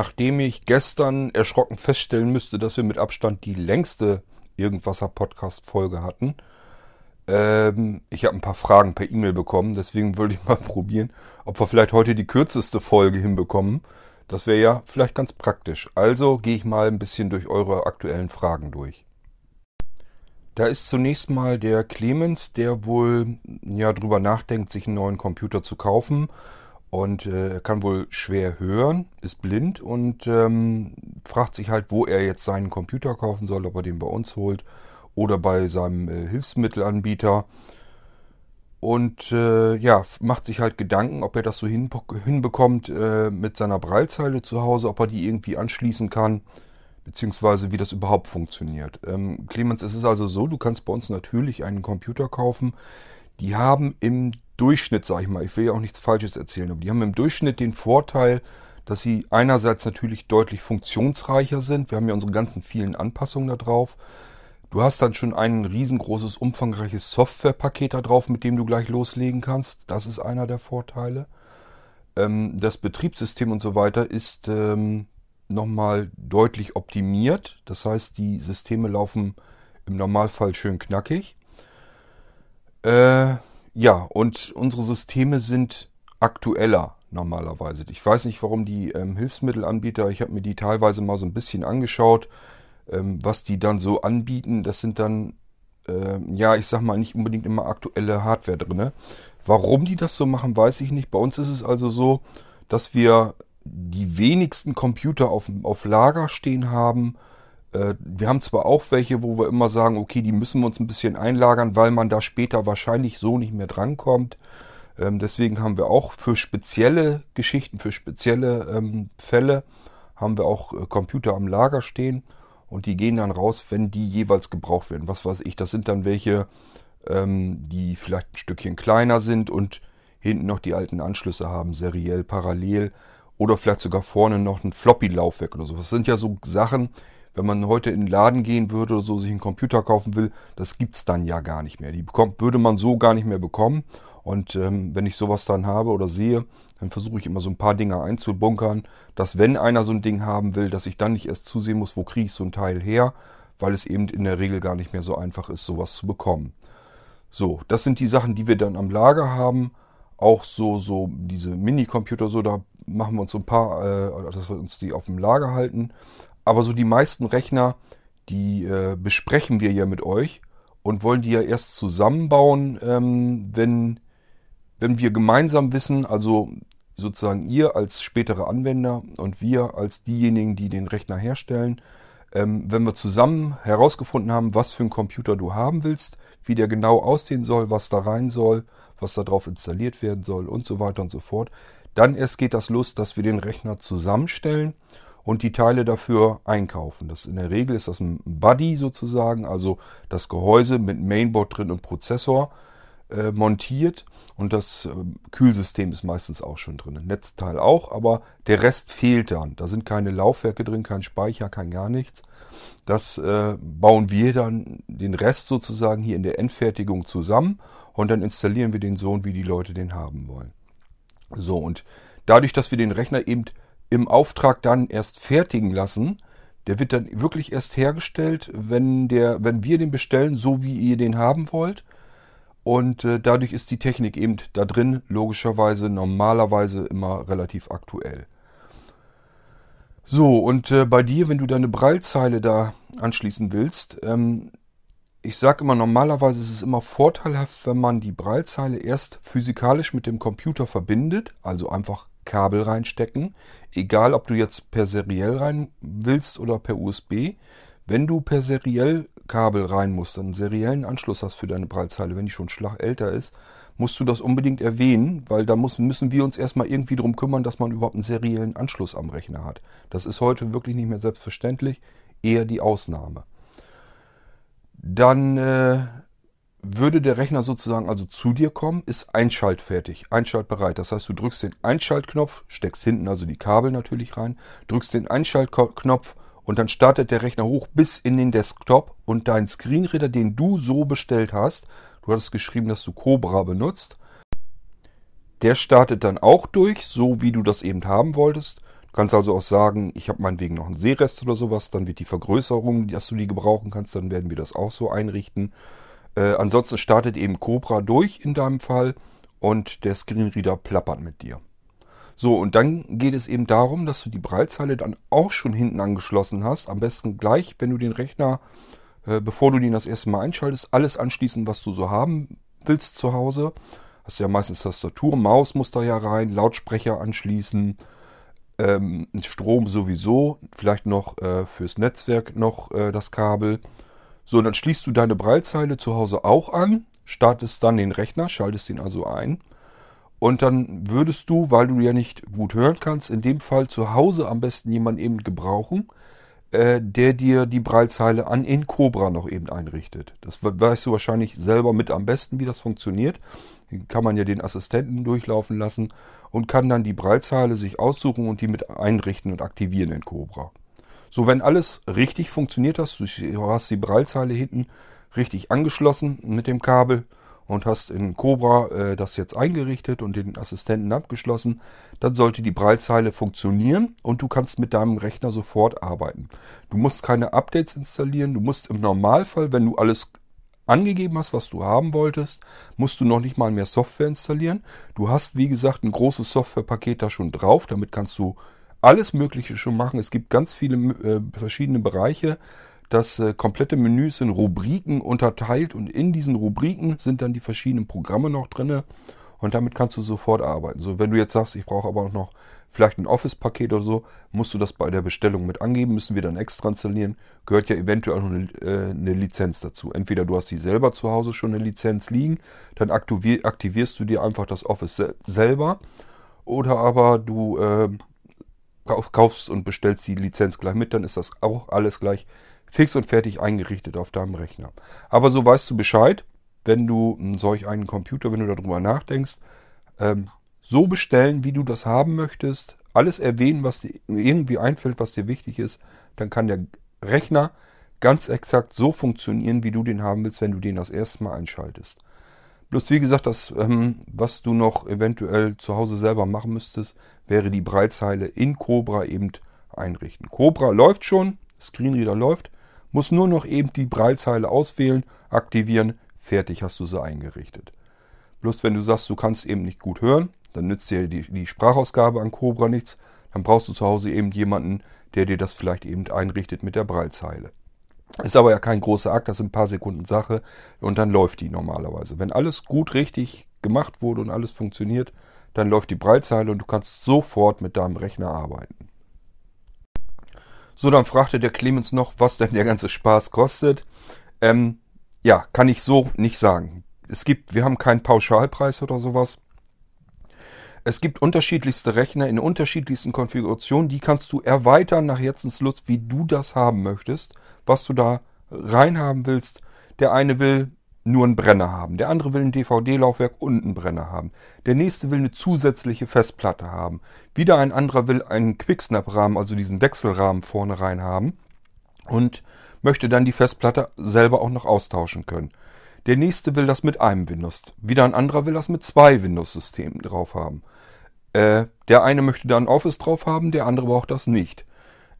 Nachdem ich gestern erschrocken feststellen müsste, dass wir mit Abstand die längste Irgendwasser-Podcast-Folge hatten, ähm, ich habe ein paar Fragen per E-Mail bekommen, deswegen würde ich mal probieren, ob wir vielleicht heute die kürzeste Folge hinbekommen. Das wäre ja vielleicht ganz praktisch. Also gehe ich mal ein bisschen durch eure aktuellen Fragen durch. Da ist zunächst mal der Clemens, der wohl ja drüber nachdenkt, sich einen neuen Computer zu kaufen und äh, kann wohl schwer hören, ist blind und ähm, fragt sich halt, wo er jetzt seinen Computer kaufen soll, ob er den bei uns holt oder bei seinem äh, Hilfsmittelanbieter. Und äh, ja, macht sich halt Gedanken, ob er das so hinbekommt äh, mit seiner Breilzeile zu Hause, ob er die irgendwie anschließen kann, beziehungsweise wie das überhaupt funktioniert. Ähm, Clemens, es ist also so, du kannst bei uns natürlich einen Computer kaufen. Die haben im Durchschnitt, sag ich mal, ich will ja auch nichts Falsches erzählen, aber die haben im Durchschnitt den Vorteil, dass sie einerseits natürlich deutlich funktionsreicher sind. Wir haben ja unsere ganzen vielen Anpassungen da drauf. Du hast dann schon ein riesengroßes, umfangreiches Softwarepaket da drauf, mit dem du gleich loslegen kannst. Das ist einer der Vorteile. Ähm, das Betriebssystem und so weiter ist ähm, nochmal deutlich optimiert. Das heißt, die Systeme laufen im Normalfall schön knackig. Äh, ja, und unsere Systeme sind aktueller normalerweise. Ich weiß nicht, warum die ähm, Hilfsmittelanbieter, ich habe mir die teilweise mal so ein bisschen angeschaut, ähm, was die dann so anbieten. Das sind dann, äh, ja, ich sag mal, nicht unbedingt immer aktuelle Hardware drin. Warum die das so machen, weiß ich nicht. Bei uns ist es also so, dass wir die wenigsten Computer auf, auf Lager stehen haben. Äh, wir haben zwar auch welche, wo wir immer sagen, okay, die müssen wir uns ein bisschen einlagern, weil man da später wahrscheinlich so nicht mehr drankommt. Ähm, deswegen haben wir auch für spezielle Geschichten, für spezielle ähm, Fälle, haben wir auch äh, Computer am Lager stehen und die gehen dann raus, wenn die jeweils gebraucht werden. Was weiß ich, das sind dann welche, ähm, die vielleicht ein Stückchen kleiner sind und hinten noch die alten Anschlüsse haben, seriell, parallel oder vielleicht sogar vorne noch ein Floppy-Laufwerk oder so. Das sind ja so Sachen, wenn man heute in den Laden gehen würde oder so, sich einen Computer kaufen will, das gibt es dann ja gar nicht mehr. Die bekommt, würde man so gar nicht mehr bekommen. Und ähm, wenn ich sowas dann habe oder sehe, dann versuche ich immer so ein paar Dinge einzubunkern, dass wenn einer so ein Ding haben will, dass ich dann nicht erst zusehen muss, wo kriege ich so ein Teil her, weil es eben in der Regel gar nicht mehr so einfach ist, sowas zu bekommen. So, das sind die Sachen, die wir dann am Lager haben. Auch so, so diese Mini-Computer, so, da machen wir uns so ein paar, äh, dass wir uns die auf dem Lager halten. Aber so die meisten Rechner, die äh, besprechen wir ja mit euch und wollen die ja erst zusammenbauen, ähm, wenn wenn wir gemeinsam wissen, also sozusagen ihr als spätere Anwender und wir als diejenigen, die den Rechner herstellen, ähm, wenn wir zusammen herausgefunden haben, was für einen Computer du haben willst, wie der genau aussehen soll, was da rein soll, was da drauf installiert werden soll und so weiter und so fort, dann erst geht das los, dass wir den Rechner zusammenstellen und die Teile dafür einkaufen. Das in der Regel ist das ein Buddy sozusagen, also das Gehäuse mit Mainboard drin und Prozessor äh, montiert und das äh, Kühlsystem ist meistens auch schon drin. Netzteil auch, aber der Rest fehlt dann. Da sind keine Laufwerke drin, kein Speicher, kein gar nichts. Das äh, bauen wir dann den Rest sozusagen hier in der Endfertigung zusammen und dann installieren wir den so, wie die Leute den haben wollen. So und dadurch, dass wir den Rechner eben im Auftrag dann erst fertigen lassen, der wird dann wirklich erst hergestellt, wenn der, wenn wir den bestellen, so wie ihr den haben wollt. Und äh, dadurch ist die Technik eben da drin logischerweise normalerweise immer relativ aktuell. So, und äh, bei dir, wenn du deine Breilzeile da anschließen willst, ähm, ich sage immer, normalerweise ist es immer vorteilhaft, wenn man die Breilzeile erst physikalisch mit dem Computer verbindet, also einfach Kabel reinstecken, egal ob du jetzt per seriell rein willst oder per USB. Wenn du per seriell Kabel rein musst, einen seriellen Anschluss hast für deine Breitzeile, wenn die schon Schlag älter ist, musst du das unbedingt erwähnen, weil da muss, müssen wir uns erstmal irgendwie darum kümmern, dass man überhaupt einen seriellen Anschluss am Rechner hat. Das ist heute wirklich nicht mehr selbstverständlich, eher die Ausnahme. Dann äh, würde der Rechner sozusagen also zu dir kommen, ist einschaltfertig, einschaltbereit. Das heißt, du drückst den Einschaltknopf, steckst hinten also die Kabel natürlich rein, drückst den Einschaltknopf und dann startet der Rechner hoch bis in den Desktop und dein Screenreader, den du so bestellt hast, du hattest geschrieben, dass du Cobra benutzt, der startet dann auch durch, so wie du das eben haben wolltest. Du kannst also auch sagen, ich habe meinetwegen noch einen Seerest oder sowas, dann wird die Vergrößerung, dass du die gebrauchen kannst, dann werden wir das auch so einrichten. Äh, ansonsten startet eben Cobra durch in deinem Fall und der Screenreader plappert mit dir. So, und dann geht es eben darum, dass du die Breitzeile dann auch schon hinten angeschlossen hast. Am besten gleich, wenn du den Rechner, äh, bevor du den das erste Mal einschaltest, alles anschließen, was du so haben willst zu Hause. Hast ja meistens Tastatur, Maus muss da ja rein, Lautsprecher anschließen, ähm, Strom sowieso, vielleicht noch äh, fürs Netzwerk noch äh, das Kabel. So, dann schließt du deine Breitzeile zu Hause auch an, startest dann den Rechner, schaltest ihn also ein. Und dann würdest du, weil du ja nicht gut hören kannst, in dem Fall zu Hause am besten jemanden eben gebrauchen, äh, der dir die Breitzeile an in Cobra noch eben einrichtet. Das weißt du wahrscheinlich selber mit am besten, wie das funktioniert. Kann man ja den Assistenten durchlaufen lassen und kann dann die Breitzeile sich aussuchen und die mit einrichten und aktivieren in Cobra. So, wenn alles richtig funktioniert hast, du hast die Breitzeile hinten richtig angeschlossen mit dem Kabel, und hast in Cobra äh, das jetzt eingerichtet und den Assistenten abgeschlossen, dann sollte die Breitzeile funktionieren und du kannst mit deinem Rechner sofort arbeiten. Du musst keine Updates installieren, du musst im Normalfall, wenn du alles angegeben hast, was du haben wolltest, musst du noch nicht mal mehr Software installieren. Du hast, wie gesagt, ein großes Softwarepaket da schon drauf, damit kannst du alles Mögliche schon machen. Es gibt ganz viele äh, verschiedene Bereiche, das äh, komplette Menü ist in Rubriken unterteilt und in diesen Rubriken sind dann die verschiedenen Programme noch drin und damit kannst du sofort arbeiten. So, wenn du jetzt sagst, ich brauche aber noch vielleicht ein Office-Paket oder so, musst du das bei der Bestellung mit angeben, müssen wir dann extra installieren. Gehört ja eventuell noch eine, äh, eine Lizenz dazu. Entweder du hast sie selber zu Hause schon eine Lizenz liegen, dann aktivier, aktivierst du dir einfach das Office se selber oder aber du äh, kaufst und bestellst die Lizenz gleich mit, dann ist das auch alles gleich fix und fertig eingerichtet auf deinem Rechner. Aber so weißt du Bescheid, wenn du solch einen Computer, wenn du darüber nachdenkst, ähm, so bestellen, wie du das haben möchtest, alles erwähnen, was dir irgendwie einfällt, was dir wichtig ist, dann kann der Rechner ganz exakt so funktionieren, wie du den haben willst, wenn du den das erste Mal einschaltest. Bloß wie gesagt, das, ähm, was du noch eventuell zu Hause selber machen müsstest, wäre die Breitzeile in Cobra eben einrichten. Cobra läuft schon, Screenreader läuft, muss nur noch eben die Breitzeile auswählen, aktivieren, fertig hast du sie eingerichtet. Bloß wenn du sagst, du kannst eben nicht gut hören, dann nützt dir die, die Sprachausgabe an Cobra nichts. Dann brauchst du zu Hause eben jemanden, der dir das vielleicht eben einrichtet mit der Breitzeile. Ist aber ja kein großer Akt, das ist ein paar Sekunden Sache und dann läuft die normalerweise. Wenn alles gut richtig gemacht wurde und alles funktioniert, dann läuft die Breitzeile und du kannst sofort mit deinem Rechner arbeiten. So, dann fragte der Clemens noch, was denn der ganze Spaß kostet. Ähm, ja, kann ich so nicht sagen. Es gibt, wir haben keinen Pauschalpreis oder sowas. Es gibt unterschiedlichste Rechner in unterschiedlichsten Konfigurationen. Die kannst du erweitern nach Herzenslust, wie du das haben möchtest, was du da reinhaben willst. Der eine will nur einen Brenner haben. Der andere will ein DVD-Laufwerk und einen Brenner haben. Der nächste will eine zusätzliche Festplatte haben. Wieder ein anderer will einen Quicksnap-Rahmen, also diesen Wechselrahmen vorne rein haben. Und möchte dann die Festplatte selber auch noch austauschen können. Der nächste will das mit einem Windows. Wieder ein anderer will das mit zwei Windows-Systemen drauf haben. Äh, der eine möchte da ein Office drauf haben, der andere braucht das nicht.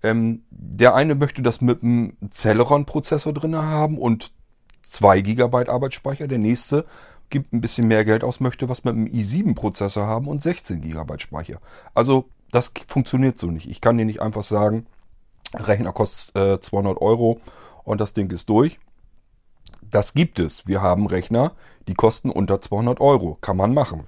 Ähm, der eine möchte das mit einem Celeron-Prozessor drin haben und 2 GB Arbeitsspeicher. Der nächste gibt ein bisschen mehr Geld aus, möchte was mit einem i7-Prozessor haben und 16 GB Speicher. Also das funktioniert so nicht. Ich kann dir nicht einfach sagen, Rechner kostet äh, 200 Euro und das Ding ist durch. Das gibt es. Wir haben Rechner, die kosten unter 200 Euro. Kann man machen.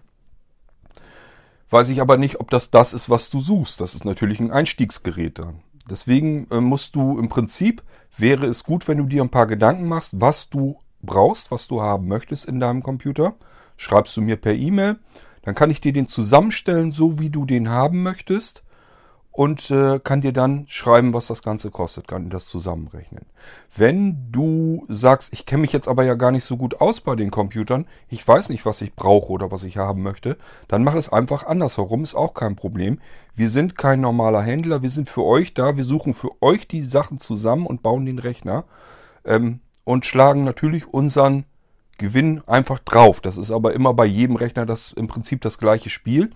Weiß ich aber nicht, ob das das ist, was du suchst. Das ist natürlich ein Einstiegsgerät dann. Deswegen äh, musst du im Prinzip, wäre es gut, wenn du dir ein paar Gedanken machst, was du brauchst, was du haben möchtest in deinem Computer. Schreibst du mir per E-Mail, dann kann ich dir den zusammenstellen, so wie du den haben möchtest und äh, kann dir dann schreiben, was das Ganze kostet, kann das zusammenrechnen. Wenn du sagst, ich kenne mich jetzt aber ja gar nicht so gut aus bei den Computern, ich weiß nicht, was ich brauche oder was ich haben möchte, dann mach es einfach andersherum, ist auch kein Problem. Wir sind kein normaler Händler, wir sind für euch da, wir suchen für euch die Sachen zusammen und bauen den Rechner ähm, und schlagen natürlich unseren Gewinn einfach drauf. Das ist aber immer bei jedem Rechner das im Prinzip das gleiche Spiel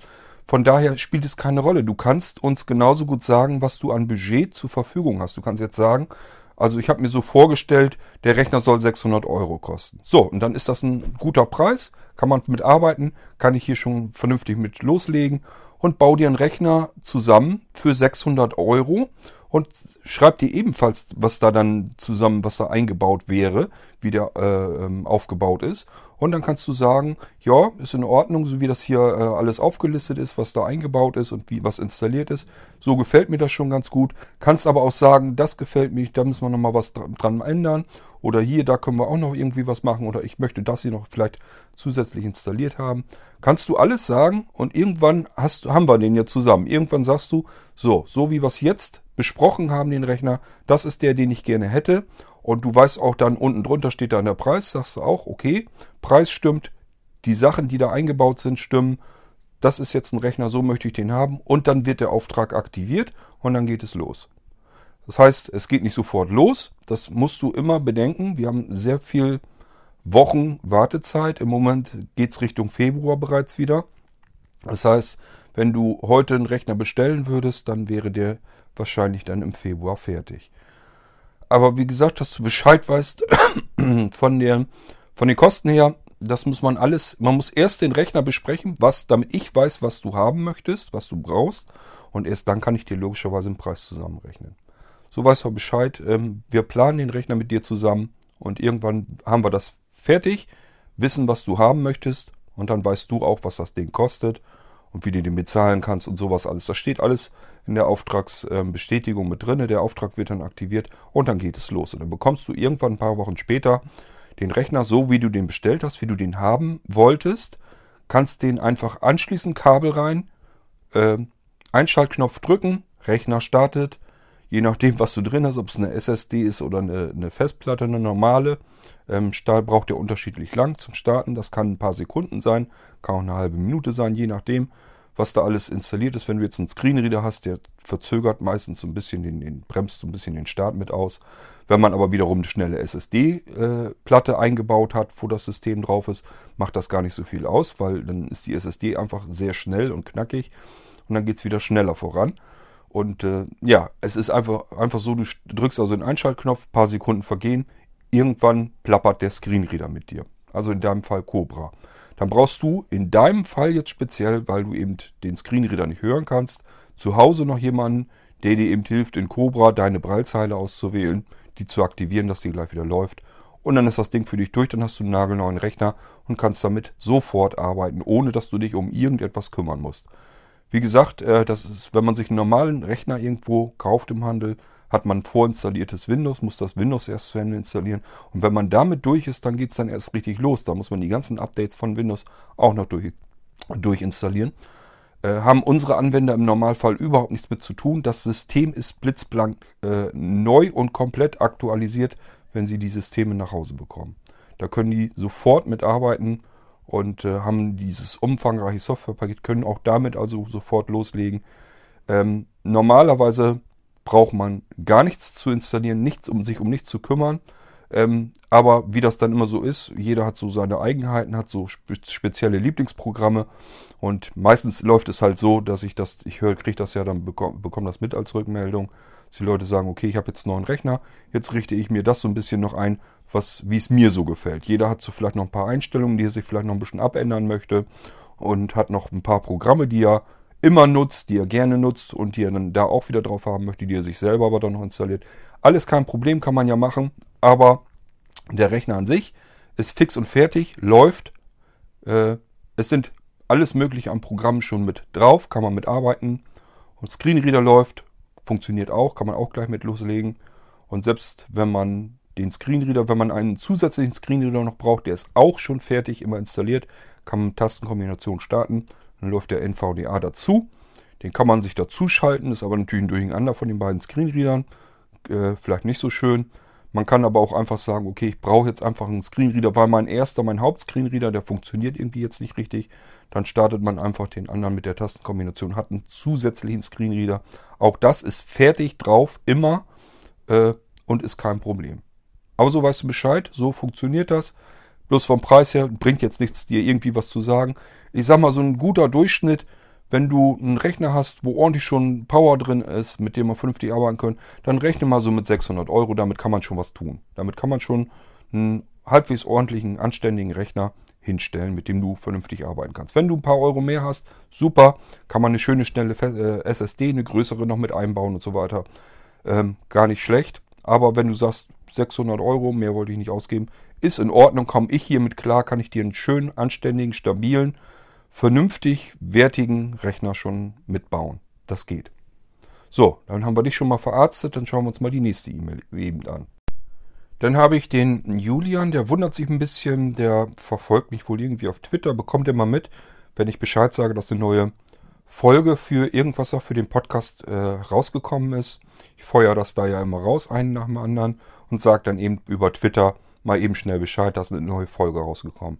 Von daher spielt es keine Rolle. Du kannst uns genauso gut sagen, was du an Budget zur Verfügung hast. Du kannst jetzt sagen, also ich habe mir so vorgestellt, der Rechner soll 600 Euro kosten. So, und dann ist das ein guter Preis, kann man mit arbeiten, kann ich hier schon vernünftig mit loslegen und baue dir einen Rechner zusammen für 600 Euro und schreib dir ebenfalls, was da dann zusammen, was da eingebaut wäre, wie der äh, ähm, aufgebaut ist. Und dann kannst du sagen, ja, ist in Ordnung, so wie das hier äh, alles aufgelistet ist, was da eingebaut ist und wie was installiert ist. So gefällt mir das schon ganz gut. Kannst aber auch sagen, das gefällt mir, da müssen wir nochmal was dran ändern. Oder hier, da können wir auch noch irgendwie was machen. Oder ich möchte das hier noch vielleicht zusätzlich installiert haben. Kannst du alles sagen und irgendwann hast, haben wir den jetzt zusammen. Irgendwann sagst du, so, so wie wir es jetzt besprochen haben, den Rechner, das ist der, den ich gerne hätte. Und du weißt auch dann, unten drunter steht dann der Preis, sagst du auch, okay, Preis stimmt, die Sachen, die da eingebaut sind, stimmen. Das ist jetzt ein Rechner, so möchte ich den haben. Und dann wird der Auftrag aktiviert und dann geht es los. Das heißt, es geht nicht sofort los. Das musst du immer bedenken. Wir haben sehr viel Wochen Wartezeit. Im Moment geht es Richtung Februar bereits wieder. Das heißt, wenn du heute einen Rechner bestellen würdest, dann wäre der wahrscheinlich dann im Februar fertig. Aber wie gesagt, dass du Bescheid weißt von, der, von den Kosten her, das muss man alles, man muss erst den Rechner besprechen, was, damit ich weiß, was du haben möchtest, was du brauchst. Und erst dann kann ich dir logischerweise den Preis zusammenrechnen. So weißt du Bescheid. Ähm, wir planen den Rechner mit dir zusammen und irgendwann haben wir das fertig, wissen, was du haben möchtest und dann weißt du auch, was das Ding kostet und wie du den bezahlen kannst und sowas alles. Das steht alles in der Auftragsbestätigung mit drin. Der Auftrag wird dann aktiviert und dann geht es los. Und dann bekommst du irgendwann ein paar Wochen später den Rechner so, wie du den bestellt hast, wie du den haben wolltest. Kannst den einfach anschließen, Kabel rein, äh, Einschaltknopf drücken, Rechner startet. Je nachdem, was du drin hast, ob es eine SSD ist oder eine, eine Festplatte, eine normale. Ähm, Stahl braucht ja unterschiedlich lang zum Starten. Das kann ein paar Sekunden sein, kann auch eine halbe Minute sein, je nachdem, was da alles installiert ist. Wenn du jetzt einen Screenreader hast, der verzögert meistens so ein bisschen den, den bremst so ein bisschen den Start mit aus. Wenn man aber wiederum eine schnelle SSD-Platte äh, eingebaut hat, wo das System drauf ist, macht das gar nicht so viel aus, weil dann ist die SSD einfach sehr schnell und knackig und dann geht es wieder schneller voran. Und äh, ja, es ist einfach, einfach so, du drückst also den Einschaltknopf, paar Sekunden vergehen, irgendwann plappert der Screenreader mit dir. Also in deinem Fall Cobra. Dann brauchst du in deinem Fall jetzt speziell, weil du eben den Screenreader nicht hören kannst, zu Hause noch jemanden, der dir eben hilft, in Cobra deine Breilzeile auszuwählen, die zu aktivieren, dass die gleich wieder läuft. Und dann ist das Ding für dich durch, dann hast du einen nagelneuen Rechner und kannst damit sofort arbeiten, ohne dass du dich um irgendetwas kümmern musst. Wie gesagt, äh, das ist, wenn man sich einen normalen Rechner irgendwo kauft im Handel, hat man vorinstalliertes Windows, muss das Windows erst zu Ende installieren. Und wenn man damit durch ist, dann geht es dann erst richtig los. Da muss man die ganzen Updates von Windows auch noch durch, durchinstallieren. Äh, haben unsere Anwender im Normalfall überhaupt nichts mit zu tun. Das System ist blitzblank äh, neu und komplett aktualisiert, wenn sie die Systeme nach Hause bekommen. Da können die sofort mitarbeiten und äh, haben dieses umfangreiche Softwarepaket, können auch damit also sofort loslegen. Ähm, normalerweise braucht man gar nichts zu installieren, nichts, um sich um nichts zu kümmern. Ähm, aber wie das dann immer so ist, jeder hat so seine Eigenheiten, hat so spe spezielle Lieblingsprogramme und meistens läuft es halt so, dass ich das, ich höre, kriege das ja dann, bekomme bekomm das mit als Rückmeldung, dass die Leute sagen, okay, ich habe jetzt einen neuen Rechner, jetzt richte ich mir das so ein bisschen noch ein, was, wie es mir so gefällt. Jeder hat so vielleicht noch ein paar Einstellungen, die er sich vielleicht noch ein bisschen abändern möchte und hat noch ein paar Programme, die er immer nutzt, die er gerne nutzt und die er dann da auch wieder drauf haben möchte, die er sich selber aber dann noch installiert. Alles kein Problem, kann man ja machen, aber der Rechner an sich ist fix und fertig, läuft. Äh, es sind alles Mögliche an Programmen schon mit drauf, kann man mitarbeiten. Und Screenreader läuft, funktioniert auch, kann man auch gleich mit loslegen. Und selbst wenn man den Screenreader, wenn man einen zusätzlichen Screenreader noch braucht, der ist auch schon fertig, immer installiert, kann man Tastenkombination starten, dann läuft der NVDA dazu. Den kann man sich dazu schalten, ist aber natürlich ein Durcheinander von den beiden Screenreadern. Äh, vielleicht nicht so schön. Man kann aber auch einfach sagen, okay, ich brauche jetzt einfach einen Screenreader, weil mein erster, mein Hauptscreenreader, der funktioniert irgendwie jetzt nicht richtig. Dann startet man einfach den anderen mit der Tastenkombination, hat einen zusätzlichen Screenreader. Auch das ist fertig drauf, immer äh, und ist kein Problem. Aber so weißt du Bescheid, so funktioniert das. Bloß vom Preis her bringt jetzt nichts, dir irgendwie was zu sagen. Ich sag mal, so ein guter Durchschnitt wenn du einen Rechner hast, wo ordentlich schon Power drin ist, mit dem man vernünftig arbeiten kann, dann rechne mal so mit 600 Euro. Damit kann man schon was tun. Damit kann man schon einen halbwegs ordentlichen, anständigen Rechner hinstellen, mit dem du vernünftig arbeiten kannst. Wenn du ein paar Euro mehr hast, super, kann man eine schöne, schnelle äh, SSD, eine größere noch mit einbauen und so weiter. Ähm, gar nicht schlecht. Aber wenn du sagst, 600 Euro, mehr wollte ich nicht ausgeben, ist in Ordnung, komme ich hiermit klar, kann ich dir einen schönen, anständigen, stabilen, vernünftig wertigen Rechner schon mitbauen. Das geht. So, dann haben wir dich schon mal verarztet, dann schauen wir uns mal die nächste E-Mail eben an. Dann habe ich den Julian, der wundert sich ein bisschen, der verfolgt mich wohl irgendwie auf Twitter, bekommt immer mit, wenn ich Bescheid sage, dass eine neue Folge für irgendwas auch für den Podcast äh, rausgekommen ist. Ich feuer das da ja immer raus, einen nach dem anderen, und sage dann eben über Twitter mal eben schnell Bescheid, dass eine neue Folge rausgekommen.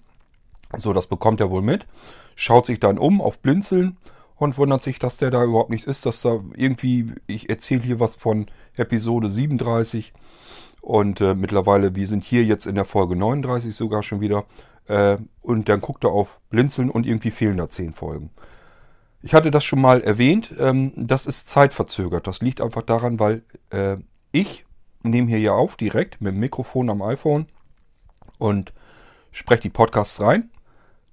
So, das bekommt er wohl mit, schaut sich dann um auf Blinzeln und wundert sich, dass der da überhaupt nichts ist, dass da irgendwie, ich erzähle hier was von Episode 37 und äh, mittlerweile, wir sind hier jetzt in der Folge 39 sogar schon wieder äh, und dann guckt er auf Blinzeln und irgendwie fehlen da 10 Folgen. Ich hatte das schon mal erwähnt, ähm, das ist zeitverzögert. Das liegt einfach daran, weil äh, ich nehme hier ja auf direkt mit dem Mikrofon am iPhone und spreche die Podcasts rein,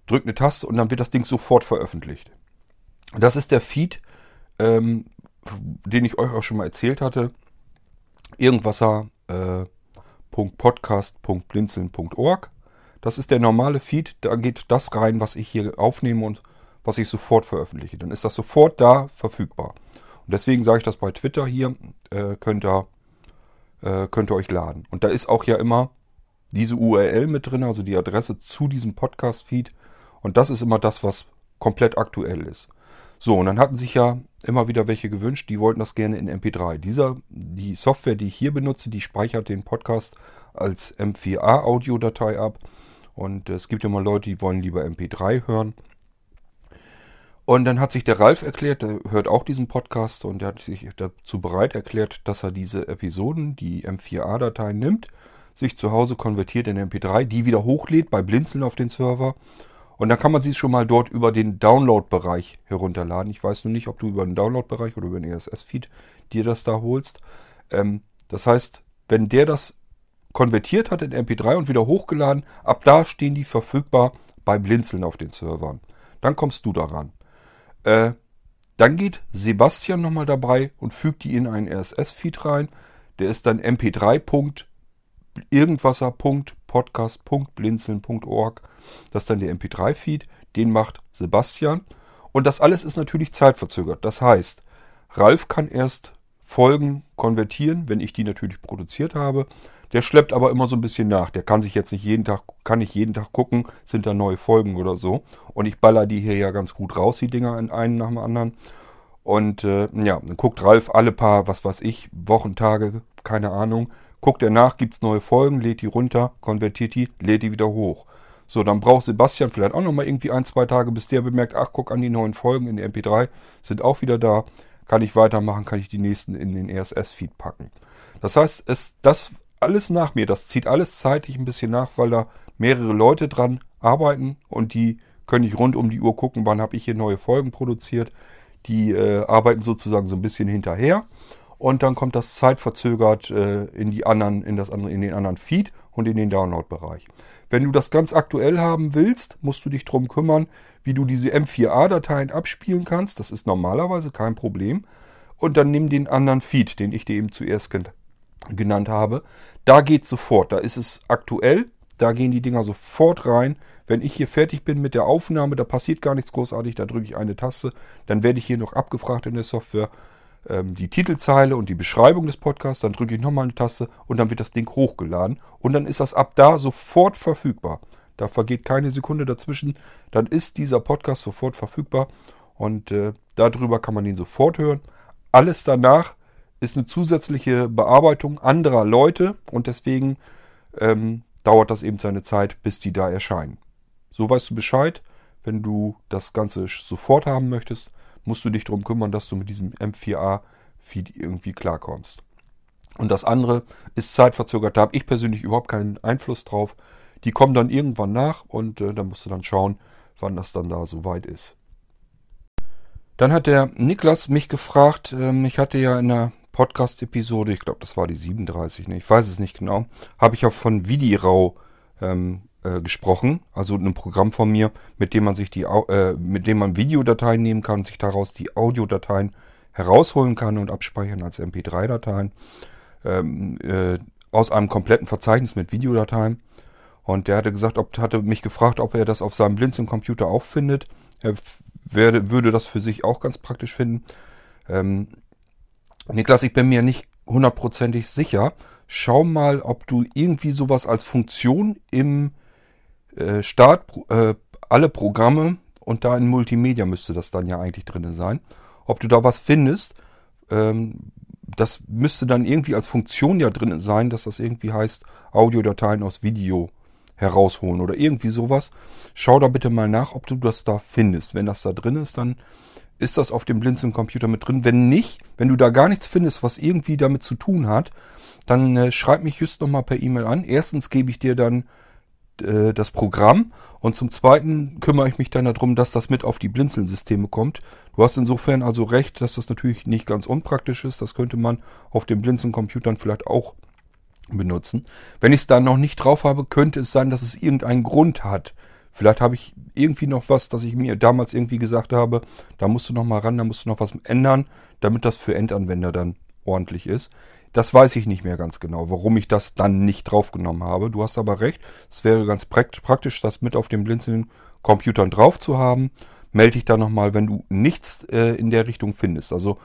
drücke eine Taste und dann wird das Ding sofort veröffentlicht. Das ist der Feed, ähm, den ich euch auch schon mal erzählt hatte. Irgendwasser.podcast.blinzeln.org. Äh, das ist der normale Feed, da geht das rein, was ich hier aufnehme und was ich sofort veröffentliche. Dann ist das sofort da verfügbar. Und deswegen sage ich das bei Twitter hier, äh, könnt, ihr, äh, könnt ihr euch laden. Und da ist auch ja immer diese URL mit drin, also die Adresse zu diesem Podcast-Feed. Und das ist immer das, was komplett aktuell ist. So, und dann hatten sich ja immer wieder welche gewünscht, die wollten das gerne in MP3. Dieser, die Software, die ich hier benutze, die speichert den Podcast als M4A-Audiodatei ab. Und es gibt immer Leute, die wollen lieber MP3 hören. Und dann hat sich der Ralf erklärt, der hört auch diesen Podcast und der hat sich dazu bereit erklärt, dass er diese Episoden, die M4A-Dateien nimmt, sich zu Hause konvertiert in MP3, die wieder hochlädt bei Blinzeln auf den Server. Und dann kann man sie schon mal dort über den Download-Bereich herunterladen. Ich weiß nur nicht, ob du über den Download-Bereich oder über den RSS-Feed dir das da holst. Ähm, das heißt, wenn der das konvertiert hat in MP3 und wieder hochgeladen, ab da stehen die verfügbar bei Blinzeln auf den Servern. Dann kommst du daran. Äh, dann geht Sebastian nochmal dabei und fügt die in einen RSS-Feed rein. Der ist dann mp3. irgendwasser.podcast.blinzeln.org. Das ist dann der mp3-Feed. Den macht Sebastian. Und das alles ist natürlich zeitverzögert. Das heißt, Ralf kann erst Folgen konvertieren, wenn ich die natürlich produziert habe. Der schleppt aber immer so ein bisschen nach. Der kann sich jetzt nicht jeden Tag, kann nicht jeden Tag gucken, sind da neue Folgen oder so. Und ich baller die hier ja ganz gut raus, die Dinger in einen nach dem anderen. Und äh, ja, dann guckt Ralf alle paar, was weiß ich, Wochen, Tage, keine Ahnung. Guckt er nach, gibt es neue Folgen, lädt die runter, konvertiert die, lädt die wieder hoch. So, dann braucht Sebastian vielleicht auch nochmal irgendwie ein, zwei Tage, bis der bemerkt, ach, guck an, die neuen Folgen in der MP3 sind auch wieder da. Kann ich weitermachen, kann ich die nächsten in den RSS-Feed packen. Das heißt, es, das alles nach mir. Das zieht alles zeitlich ein bisschen nach, weil da mehrere Leute dran arbeiten und die können nicht rund um die Uhr gucken, wann habe ich hier neue Folgen produziert. Die äh, arbeiten sozusagen so ein bisschen hinterher und dann kommt das zeitverzögert äh, in die anderen, in das andere, in den anderen Feed und in den Download-Bereich. Wenn du das ganz aktuell haben willst, musst du dich darum kümmern, wie du diese M4A-Dateien abspielen kannst. Das ist normalerweise kein Problem. Und dann nimm den anderen Feed, den ich dir eben zuerst genannt habe. Da geht sofort, da ist es aktuell, da gehen die Dinger sofort rein. Wenn ich hier fertig bin mit der Aufnahme, da passiert gar nichts großartig, da drücke ich eine Taste, dann werde ich hier noch abgefragt in der Software ähm, die Titelzeile und die Beschreibung des Podcasts, dann drücke ich nochmal eine Taste und dann wird das Ding hochgeladen und dann ist das ab da sofort verfügbar. Da vergeht keine Sekunde dazwischen, dann ist dieser Podcast sofort verfügbar und äh, darüber kann man ihn sofort hören. Alles danach ist eine zusätzliche Bearbeitung anderer Leute und deswegen ähm, dauert das eben seine Zeit, bis die da erscheinen. So weißt du Bescheid. Wenn du das Ganze sofort haben möchtest, musst du dich darum kümmern, dass du mit diesem M4A-Feed irgendwie klarkommst. Und das andere ist zeitverzögert. Da habe ich persönlich überhaupt keinen Einfluss drauf. Die kommen dann irgendwann nach und äh, da musst du dann schauen, wann das dann da soweit ist. Dann hat der Niklas mich gefragt, ähm, ich hatte ja in der Podcast-Episode, ich glaube, das war die 37, ne? ich weiß es nicht genau, habe ich ja von Vidirau ähm, äh, gesprochen, also einem Programm von mir, mit dem man sich die, äh, mit dem man Videodateien nehmen kann, sich daraus die Audiodateien herausholen kann und abspeichern als MP3-Dateien ähm, äh, aus einem kompletten Verzeichnis mit Videodateien. Und der hatte gesagt, ob, hatte mich gefragt, ob er das auf seinem Blinzeln-Computer auch findet. Er werde, würde das für sich auch ganz praktisch finden. Ähm, Niklas, ich bin mir nicht hundertprozentig sicher. Schau mal, ob du irgendwie sowas als Funktion im äh, Start, äh, alle Programme und da in Multimedia müsste das dann ja eigentlich drin sein. Ob du da was findest, ähm, das müsste dann irgendwie als Funktion ja drin sein, dass das irgendwie heißt, Audiodateien aus Video herausholen oder irgendwie sowas. Schau da bitte mal nach, ob du das da findest. Wenn das da drin ist, dann ist das auf dem Blinzeln-Computer mit drin. Wenn nicht, wenn du da gar nichts findest, was irgendwie damit zu tun hat, dann äh, schreib mich just nochmal per E-Mail an. Erstens gebe ich dir dann äh, das Programm und zum Zweiten kümmere ich mich dann darum, dass das mit auf die Blinzeln-Systeme kommt. Du hast insofern also recht, dass das natürlich nicht ganz unpraktisch ist. Das könnte man auf den Blinzeln-Computern vielleicht auch benutzen. Wenn ich es da noch nicht drauf habe, könnte es sein, dass es irgendeinen Grund hat. Vielleicht habe ich irgendwie noch was, dass ich mir damals irgendwie gesagt habe, da musst du noch mal ran, da musst du noch was ändern, damit das für Endanwender dann ordentlich ist. Das weiß ich nicht mehr ganz genau, warum ich das dann nicht draufgenommen habe. Du hast aber recht, es wäre ganz praktisch, das mit auf den Blinzeln-Computern drauf zu haben. Melde dich da nochmal, wenn du nichts äh, in der Richtung findest. Also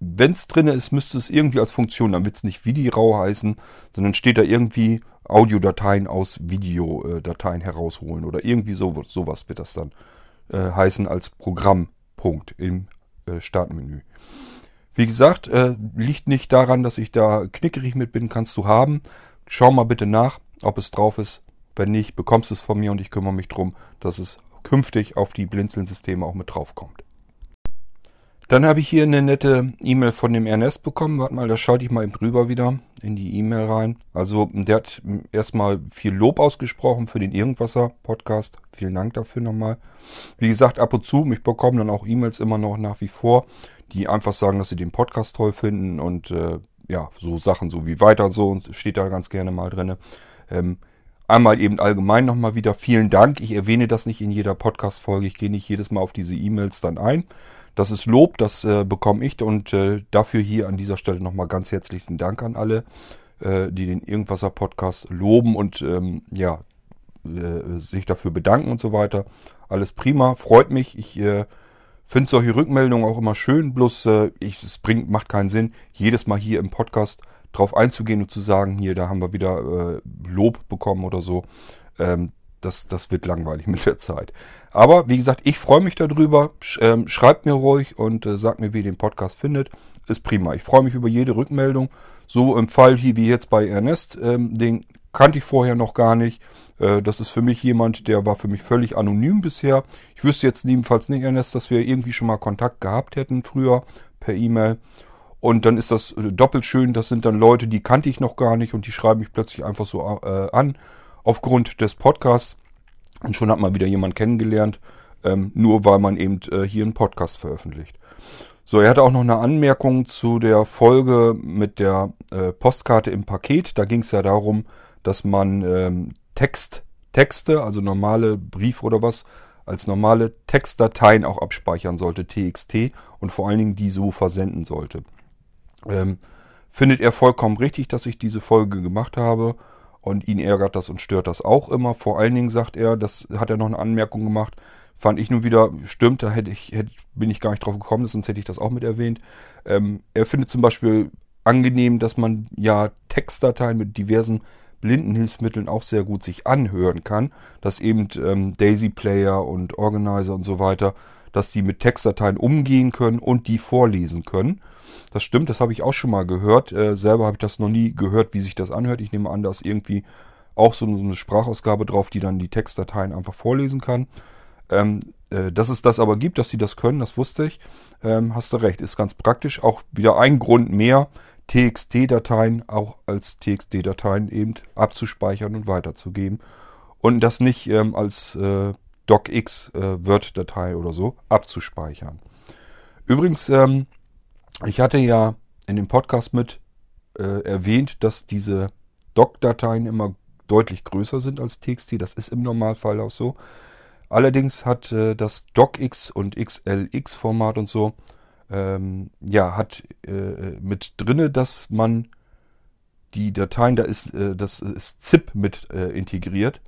wenn es drin ist, müsste es irgendwie als Funktion, dann wird es nicht Video heißen, sondern steht da irgendwie Audiodateien aus Videodateien herausholen oder irgendwie so, sowas wird das dann äh, heißen als Programmpunkt im äh, Startmenü. Wie gesagt, äh, liegt nicht daran, dass ich da knickerig mit bin, kannst du haben. Schau mal bitte nach, ob es drauf ist. Wenn nicht, bekommst du es von mir und ich kümmere mich darum, dass es künftig auf die Blinzeln-Systeme auch mit drauf kommt. Dann habe ich hier eine nette E-Mail von dem Ernest bekommen. Warte mal, da schalte ich mal eben drüber wieder in die E-Mail rein. Also der hat erstmal viel Lob ausgesprochen für den Irgendwasser-Podcast. Vielen Dank dafür nochmal. Wie gesagt, ab und zu, mich bekommen dann auch E-Mails immer noch nach wie vor, die einfach sagen, dass sie den Podcast toll finden und äh, ja, so Sachen so wie weiter und so steht da ganz gerne mal drin. Ähm, einmal eben allgemein nochmal wieder vielen Dank. Ich erwähne das nicht in jeder Podcast-Folge. Ich gehe nicht jedes Mal auf diese E-Mails dann ein. Das ist Lob, das äh, bekomme ich und äh, dafür hier an dieser Stelle nochmal ganz herzlichen Dank an alle, äh, die den Irgendwasser Podcast loben und ähm, ja, äh, sich dafür bedanken und so weiter. Alles prima, freut mich. Ich äh, finde solche Rückmeldungen auch immer schön, bloß äh, es bringt, macht keinen Sinn, jedes Mal hier im Podcast drauf einzugehen und zu sagen, hier, da haben wir wieder Lob bekommen oder so. Ähm, das, das wird langweilig mit der Zeit. Aber wie gesagt, ich freue mich darüber. Ähm, schreibt mir ruhig und äh, sagt mir, wie ihr den Podcast findet. Ist prima. Ich freue mich über jede Rückmeldung. So im Fall hier wie jetzt bei Ernest. Ähm, den kannte ich vorher noch gar nicht. Äh, das ist für mich jemand, der war für mich völlig anonym bisher. Ich wüsste jetzt jedenfalls nicht, Ernest, dass wir irgendwie schon mal Kontakt gehabt hätten früher per E-Mail. Und dann ist das äh, doppelt schön. Das sind dann Leute, die kannte ich noch gar nicht und die schreiben mich plötzlich einfach so äh, an aufgrund des Podcasts. Und schon hat man wieder jemand kennengelernt, ähm, nur weil man eben äh, hier einen Podcast veröffentlicht. So, er hatte auch noch eine Anmerkung zu der Folge mit der äh, Postkarte im Paket. Da ging es ja darum, dass man ähm, Text, Texte, also normale Briefe oder was, als normale Textdateien auch abspeichern sollte, TXT, und vor allen Dingen die so versenden sollte. Ähm, findet er vollkommen richtig, dass ich diese Folge gemacht habe und ihn ärgert das und stört das auch immer. Vor allen Dingen sagt er, das hat er noch eine Anmerkung gemacht, fand ich nun wieder, stimmt, da hätte ich, hätte, bin ich gar nicht drauf gekommen, sonst hätte ich das auch mit erwähnt. Ähm, er findet zum Beispiel angenehm, dass man ja Textdateien mit diversen Blindenhilfsmitteln auch sehr gut sich anhören kann, dass eben ähm, Daisy Player und Organizer und so weiter, dass die mit Textdateien umgehen können und die vorlesen können. Das stimmt, das habe ich auch schon mal gehört. Äh, selber habe ich das noch nie gehört, wie sich das anhört. Ich nehme an, da ist irgendwie auch so eine Sprachausgabe drauf, die dann die Textdateien einfach vorlesen kann. Ähm, äh, dass es das aber gibt, dass sie das können, das wusste ich. Ähm, hast du recht, ist ganz praktisch. Auch wieder ein Grund mehr, TXT-Dateien auch als TXT-Dateien eben abzuspeichern und weiterzugeben. Und das nicht ähm, als äh, DocX äh, oder so abzuspeichern. Übrigens, ähm, ich hatte ja in dem Podcast mit äh, erwähnt, dass diese Doc-Dateien immer deutlich größer sind als TXT. Das ist im Normalfall auch so. Allerdings hat äh, das DocX und XLX-Format und so, ähm, ja, hat äh, mit drinne, dass man die Dateien, da ist, äh, das ist ZIP mit äh, integriert,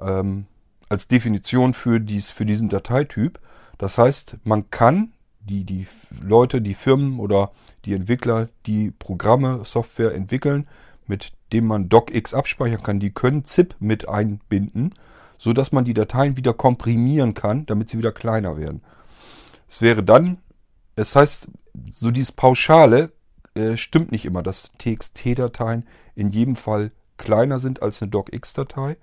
ähm, als Definition für, dies, für diesen Dateityp. Das heißt, man kann die, die Leute, die Firmen oder die Entwickler, die Programme, Software entwickeln, mit dem man DocX abspeichern kann, die können ZIP mit einbinden so dass man die Dateien wieder komprimieren kann, damit sie wieder kleiner werden. Es wäre dann, es heißt, so dieses Pauschale äh, stimmt nicht immer, dass TXT-Dateien in jedem Fall kleiner sind als eine DocX-Datei.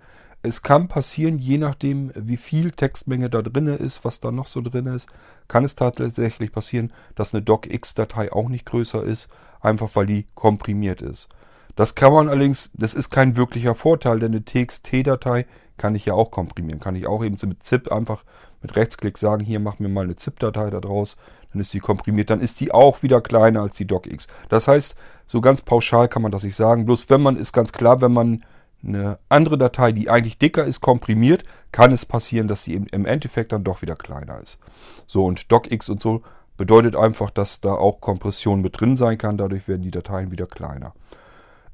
Es kann passieren, je nachdem, wie viel Textmenge da drin ist, was da noch so drin ist, kann es tatsächlich passieren, dass eine DocX-Datei auch nicht größer ist, einfach weil die komprimiert ist. Das kann man allerdings, das ist kein wirklicher Vorteil, denn eine TXT-Datei kann ich ja auch komprimieren. Kann ich auch eben so mit ZIP einfach mit Rechtsklick sagen, hier mach mir mal eine ZIP-Datei da draus, dann ist die komprimiert, dann ist die auch wieder kleiner als die DocX. Das heißt, so ganz pauschal kann man das nicht sagen. Bloß wenn man, ist ganz klar, wenn man eine andere Datei, die eigentlich dicker ist, komprimiert, kann es passieren, dass sie im Endeffekt dann doch wieder kleiner ist. So, und DocX und so bedeutet einfach, dass da auch Kompression mit drin sein kann, dadurch werden die Dateien wieder kleiner.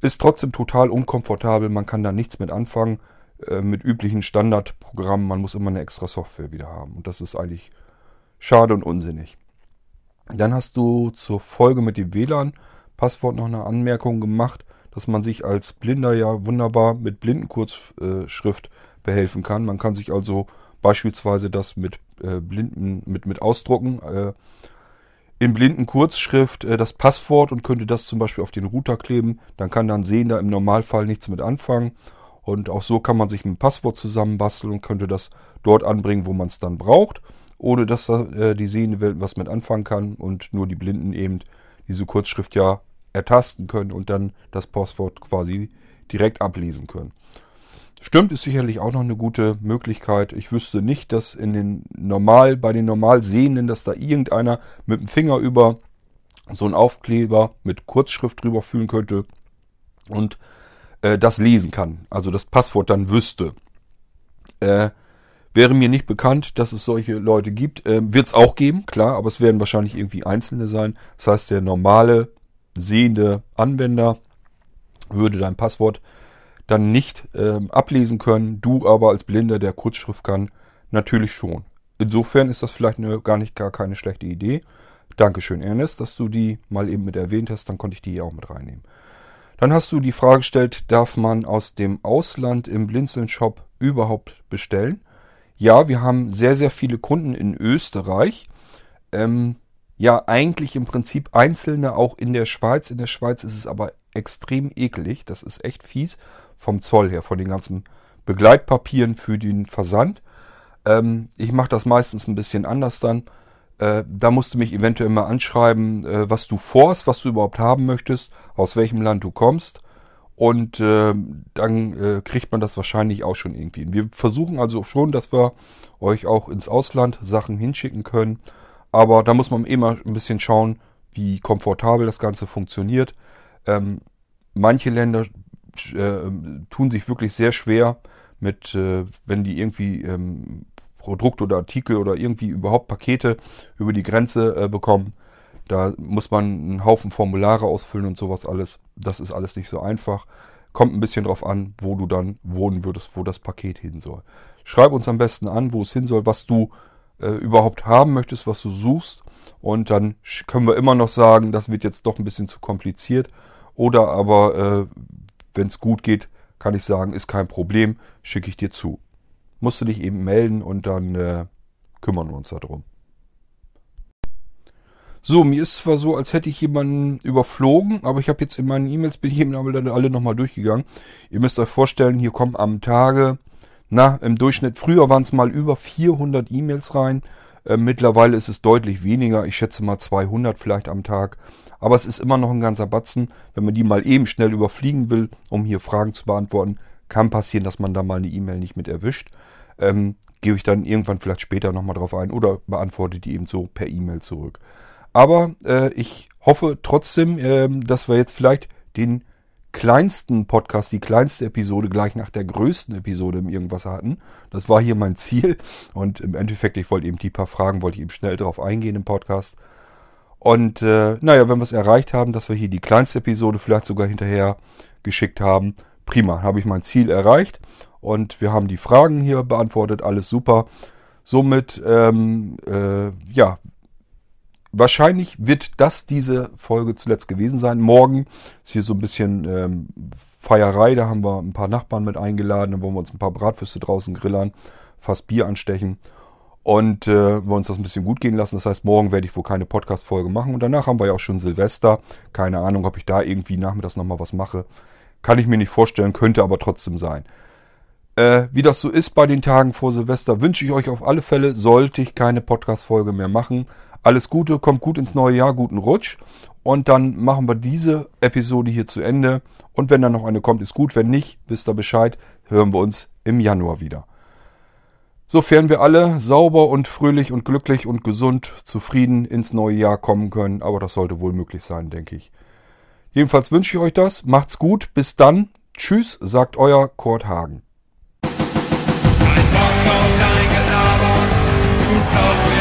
Ist trotzdem total unkomfortabel, man kann da nichts mit anfangen, äh, mit üblichen Standardprogrammen, man muss immer eine extra Software wieder haben. Und das ist eigentlich schade und unsinnig. Dann hast du zur Folge mit dem WLAN-Passwort noch eine Anmerkung gemacht, dass man sich als Blinder ja wunderbar mit Blindenkurzschrift behelfen kann. Man kann sich also beispielsweise das mit äh, Blinden, mit, mit Ausdrucken äh, in blinden Kurzschrift äh, das Passwort und könnte das zum Beispiel auf den Router kleben. Dann kann dann Sehender im Normalfall nichts mit anfangen. Und auch so kann man sich ein Passwort zusammenbasteln und könnte das dort anbringen, wo man es dann braucht, ohne dass äh, die sehende Welt was mit anfangen kann und nur die Blinden eben diese Kurzschrift ja ertasten können und dann das Passwort quasi direkt ablesen können. Stimmt, ist sicherlich auch noch eine gute Möglichkeit. Ich wüsste nicht, dass in den normal, bei den normal Sehenden, dass da irgendeiner mit dem Finger über so einen Aufkleber mit Kurzschrift drüber fühlen könnte und äh, das lesen kann. Also das Passwort dann wüsste. Äh, wäre mir nicht bekannt, dass es solche Leute gibt. Äh, Wird es auch geben, klar, aber es werden wahrscheinlich irgendwie Einzelne sein. Das heißt, der normale sehende Anwender würde dein Passwort dann nicht ähm, ablesen können. Du aber als Blinder, der Kurzschrift kann, natürlich schon. Insofern ist das vielleicht eine, gar nicht gar keine schlechte Idee. Dankeschön, Ernest, dass du die mal eben mit erwähnt hast. Dann konnte ich die hier auch mit reinnehmen. Dann hast du die Frage gestellt, darf man aus dem Ausland im Blinzeln-Shop überhaupt bestellen? Ja, wir haben sehr, sehr viele Kunden in Österreich. Ähm, ja, eigentlich im Prinzip einzelne auch in der Schweiz. In der Schweiz ist es aber extrem eklig. Das ist echt fies vom Zoll her, von den ganzen Begleitpapieren für den Versand. Ähm, ich mache das meistens ein bisschen anders dann. Äh, da musst du mich eventuell mal anschreiben, äh, was du vorhast, was du überhaupt haben möchtest, aus welchem Land du kommst. Und äh, dann äh, kriegt man das wahrscheinlich auch schon irgendwie. Wir versuchen also schon, dass wir euch auch ins Ausland Sachen hinschicken können. Aber da muss man immer ein bisschen schauen, wie komfortabel das Ganze funktioniert. Ähm, manche Länder äh, tun sich wirklich sehr schwer mit, äh, wenn die irgendwie ähm, Produkte oder Artikel oder irgendwie überhaupt Pakete über die Grenze äh, bekommen. Da muss man einen Haufen Formulare ausfüllen und sowas alles. Das ist alles nicht so einfach. Kommt ein bisschen drauf an, wo du dann wohnen würdest, wo das Paket hin soll. Schreib uns am besten an, wo es hin soll, was du äh, überhaupt haben möchtest, was du suchst. Und dann können wir immer noch sagen, das wird jetzt doch ein bisschen zu kompliziert. Oder aber äh, wenn es gut geht, kann ich sagen, ist kein Problem, schicke ich dir zu. Musst du dich eben melden und dann äh, kümmern wir uns darum. So, mir ist zwar so, als hätte ich jemanden überflogen, aber ich habe jetzt in meinen E-Mails, bin ich eben alle nochmal durchgegangen. Ihr müsst euch vorstellen, hier kommen am Tage, na, im Durchschnitt, früher waren es mal über 400 E-Mails rein. Äh, mittlerweile ist es deutlich weniger. Ich schätze mal 200 vielleicht am Tag. Aber es ist immer noch ein ganzer Batzen. Wenn man die mal eben schnell überfliegen will, um hier Fragen zu beantworten, kann passieren, dass man da mal eine E-Mail nicht mit erwischt. ähm, gebe ich dann irgendwann vielleicht später nochmal drauf ein oder beantworte die eben so per E-Mail zurück. Aber äh, ich hoffe trotzdem, äh, dass wir jetzt vielleicht den kleinsten Podcast, die kleinste Episode gleich nach der größten Episode im Irgendwas hatten. Das war hier mein Ziel. Und im Endeffekt, ich wollte eben die paar Fragen, wollte ich eben schnell drauf eingehen im Podcast. Und äh, naja, wenn wir es erreicht haben, dass wir hier die kleinste Episode vielleicht sogar hinterher geschickt haben, prima, habe ich mein Ziel erreicht. Und wir haben die Fragen hier beantwortet, alles super. Somit, ähm, äh, ja, wahrscheinlich wird das diese Folge zuletzt gewesen sein. Morgen ist hier so ein bisschen ähm, Feierei, da haben wir ein paar Nachbarn mit eingeladen, dann wollen wir uns ein paar Bratwürste draußen grillern, fast Bier anstechen und äh, wir uns das ein bisschen gut gehen lassen. Das heißt, morgen werde ich wohl keine Podcast-Folge machen und danach haben wir ja auch schon Silvester. Keine Ahnung, ob ich da irgendwie nachmittags nochmal was mache. Kann ich mir nicht vorstellen, könnte aber trotzdem sein. Äh, wie das so ist bei den Tagen vor Silvester, wünsche ich euch auf alle Fälle, sollte ich keine Podcast-Folge mehr machen. Alles Gute, kommt gut ins neue Jahr, guten Rutsch. Und dann machen wir diese Episode hier zu Ende. Und wenn dann noch eine kommt, ist gut. Wenn nicht, wisst ihr Bescheid, hören wir uns im Januar wieder. Sofern wir alle sauber und fröhlich und glücklich und gesund, zufrieden ins neue Jahr kommen können. Aber das sollte wohl möglich sein, denke ich. Jedenfalls wünsche ich euch das. Macht's gut. Bis dann. Tschüss, sagt euer Kurt Hagen. Ein Bock auf dein Gelaber, du